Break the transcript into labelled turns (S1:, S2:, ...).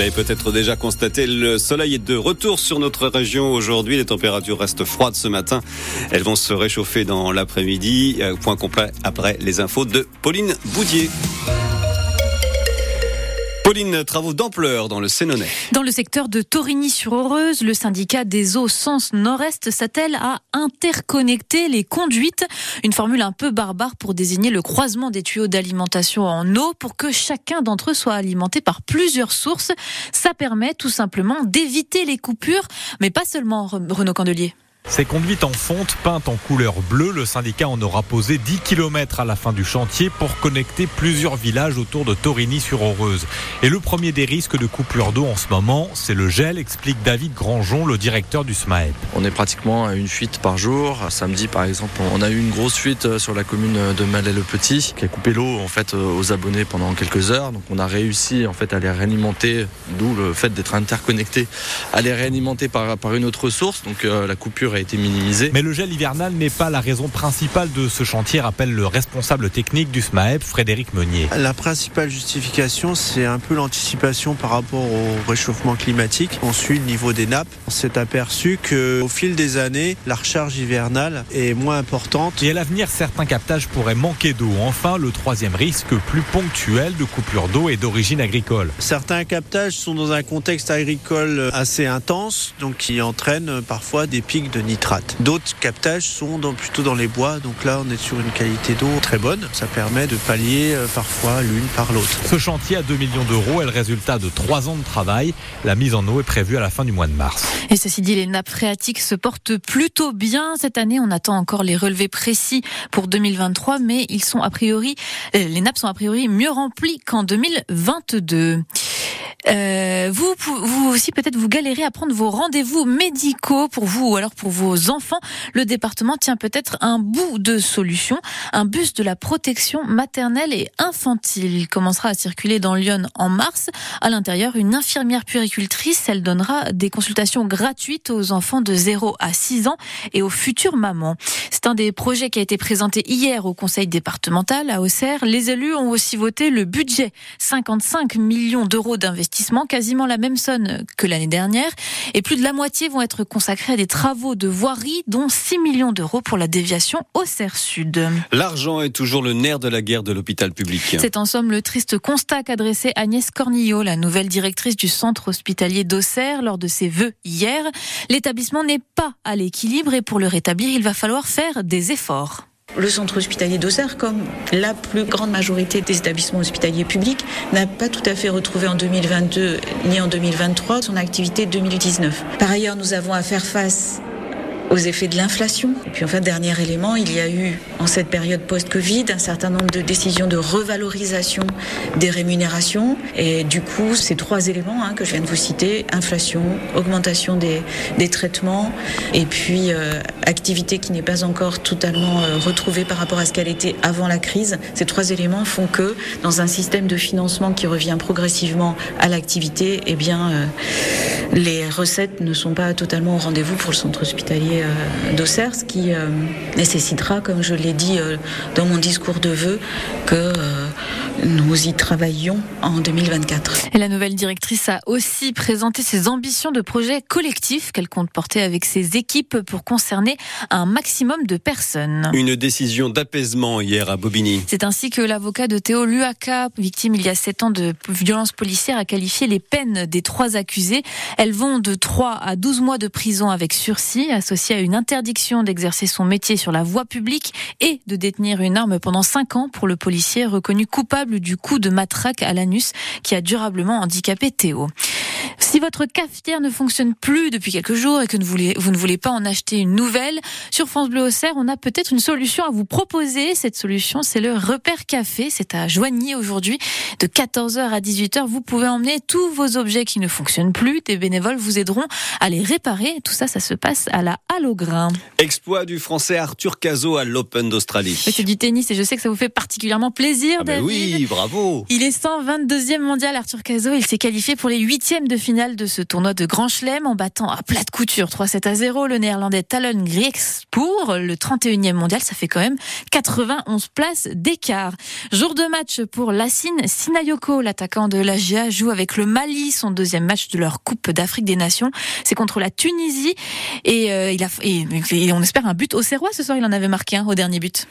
S1: l'avez peut-être déjà constaté, le soleil est de retour sur notre région aujourd'hui. Les températures restent froides ce matin. Elles vont se réchauffer dans l'après-midi. Euh, point complet après les infos de Pauline Boudier. Pauline, travaux d'ampleur dans le Sénonais.
S2: Dans le secteur de Torigny-sur-Aureuse, le syndicat des eaux Sens Nord-Est s'attelle à interconnecter les conduites. Une formule un peu barbare pour désigner le croisement des tuyaux d'alimentation en eau pour que chacun d'entre eux soit alimenté par plusieurs sources. Ça permet tout simplement d'éviter les coupures, mais pas seulement, Renaud Candelier.
S3: Ces conduites en fonte peintes en couleur bleue, le syndicat en aura posé 10 km à la fin du chantier pour connecter plusieurs villages autour de Torigny-sur-Aureuse. Et le premier des risques de coupure d'eau en ce moment, c'est le gel, explique David Grandjon, le directeur du SMAEP.
S4: On est pratiquement à une fuite par jour. Samedi, par exemple, on a eu une grosse fuite euh, sur la commune de Malais-le-Petit qui a coupé l'eau en fait euh, aux abonnés pendant quelques heures. Donc on a réussi en fait à les réalimenter, d'où le fait d'être interconnecté, à les réalimenter par, une autre source. Donc euh, la coupure a été minimisé.
S3: Mais le gel hivernal n'est pas la raison principale de ce chantier, rappelle le responsable technique du SMAEP, Frédéric Meunier.
S5: La principale justification, c'est un peu l'anticipation par rapport au réchauffement climatique. On suit le niveau des nappes. On s'est aperçu qu'au fil des années, la recharge hivernale est moins importante.
S3: Et à l'avenir, certains captages pourraient manquer d'eau. Enfin, le troisième risque plus ponctuel de coupure d'eau est d'origine agricole.
S5: Certains captages sont dans un contexte agricole assez intense, donc qui entraînent parfois des pics de nitrate. D'autres captages sont plutôt dans les bois, donc là on est sur une qualité d'eau très bonne. Ça permet de pallier euh, parfois l'une par l'autre.
S3: Ce chantier à 2 millions d'euros est le résultat de 3 ans de travail. La mise en eau est prévue à la fin du mois de mars.
S2: Et ceci dit, les nappes phréatiques se portent plutôt bien cette année. On attend encore les relevés précis pour 2023, mais ils sont a priori, euh, les nappes sont a priori mieux remplies qu'en 2022. Euh, vous, vous aussi peut-être vous galérez à prendre vos rendez-vous médicaux pour vous ou alors pour vos enfants. Le département tient peut-être un bout de solution. Un bus de la protection maternelle et infantile. Il commencera à circuler dans Lyon en mars. À l'intérieur, une infirmière puéricultrice, elle donnera des consultations gratuites aux enfants de 0 à 6 ans et aux futures mamans. C'est un des projets qui a été présenté hier au conseil départemental à Auxerre. Les élus ont aussi voté le budget 55 millions d'euros d'investissement quasiment la même somme que l'année dernière. Et plus de la moitié vont être consacrés à des travaux de voirie, dont 6 millions d'euros pour la déviation au Serre Sud.
S1: L'argent est toujours le nerf de la guerre de l'hôpital public.
S2: C'est en somme le triste constat qu'a dressé Agnès Cornillot, la nouvelle directrice du centre hospitalier d'Auxerre, lors de ses vœux hier. L'établissement n'est pas à l'équilibre et pour le rétablir, il va falloir faire des efforts.
S6: Le centre hospitalier d'Auxerre, comme la plus grande majorité des établissements hospitaliers publics, n'a pas tout à fait retrouvé en 2022 ni en 2023 son activité 2019. Par ailleurs, nous avons à faire face aux effets de l'inflation. Et puis enfin, dernier élément, il y a eu en cette période post-Covid un certain nombre de décisions de revalorisation des rémunérations. Et du coup, ces trois éléments hein, que je viens de vous citer, inflation, augmentation des, des traitements et puis euh, activité qui n'est pas encore totalement euh, retrouvée par rapport à ce qu'elle était avant la crise, ces trois éléments font que dans un système de financement qui revient progressivement à l'activité, eh bien, euh, les recettes ne sont pas totalement au rendez-vous pour le centre hospitalier euh, d'Auxerre, ce qui euh, nécessitera, comme je l'ai dit euh, dans mon discours de vœux, que nous y travaillions en 2024.
S2: Et la nouvelle directrice a aussi présenté ses ambitions de projet collectif qu'elle compte porter avec ses équipes pour concerner un maximum de personnes.
S1: Une décision d'apaisement hier à Bobigny.
S2: C'est ainsi que l'avocat de Théo Luaka, victime il y a 7 ans de violences policières, a qualifié les peines des trois accusés. Elles vont de 3 à 12 mois de prison avec sursis, associées à une interdiction d'exercer son métier sur la voie publique et de détenir une arme pendant 5 ans pour le policier reconnu coupable du coup de matraque à l'anus qui a durablement handicapé Théo. Si votre cafetière ne fonctionne plus depuis quelques jours et que vous, ne voulez pas en acheter une nouvelle, sur France Bleu Auxerre, on a peut-être une solution à vous proposer. Cette solution, c'est le repère café. C'est à Joigny aujourd'hui. De 14h à 18h, vous pouvez emmener tous vos objets qui ne fonctionnent plus. Des bénévoles vous aideront à les réparer. Tout ça, ça se passe à la Halle au Grain.
S1: Exploit du français Arthur Cazot à l'Open d'Australie.
S2: C'est du tennis et je sais que ça vous fait particulièrement plaisir,
S1: ah ben
S2: David.
S1: oui, bravo.
S2: Il est 122e mondial, Arthur Cazot. Il s'est qualifié pour les huitièmes de finale de ce tournoi de Grand Chelem en battant à plat de couture 3-7 à 0 le néerlandais Talon pour le 31e mondial. Ça fait quand même 91 places d'écart. Jour de match pour Lassine Sinayoko, l'attaquant de l'AGA, joue avec le Mali, son deuxième match de leur Coupe d'Afrique des Nations. C'est contre la Tunisie et, euh, et, on espère un but au Serrois ce soir. Il en avait marqué un au dernier but.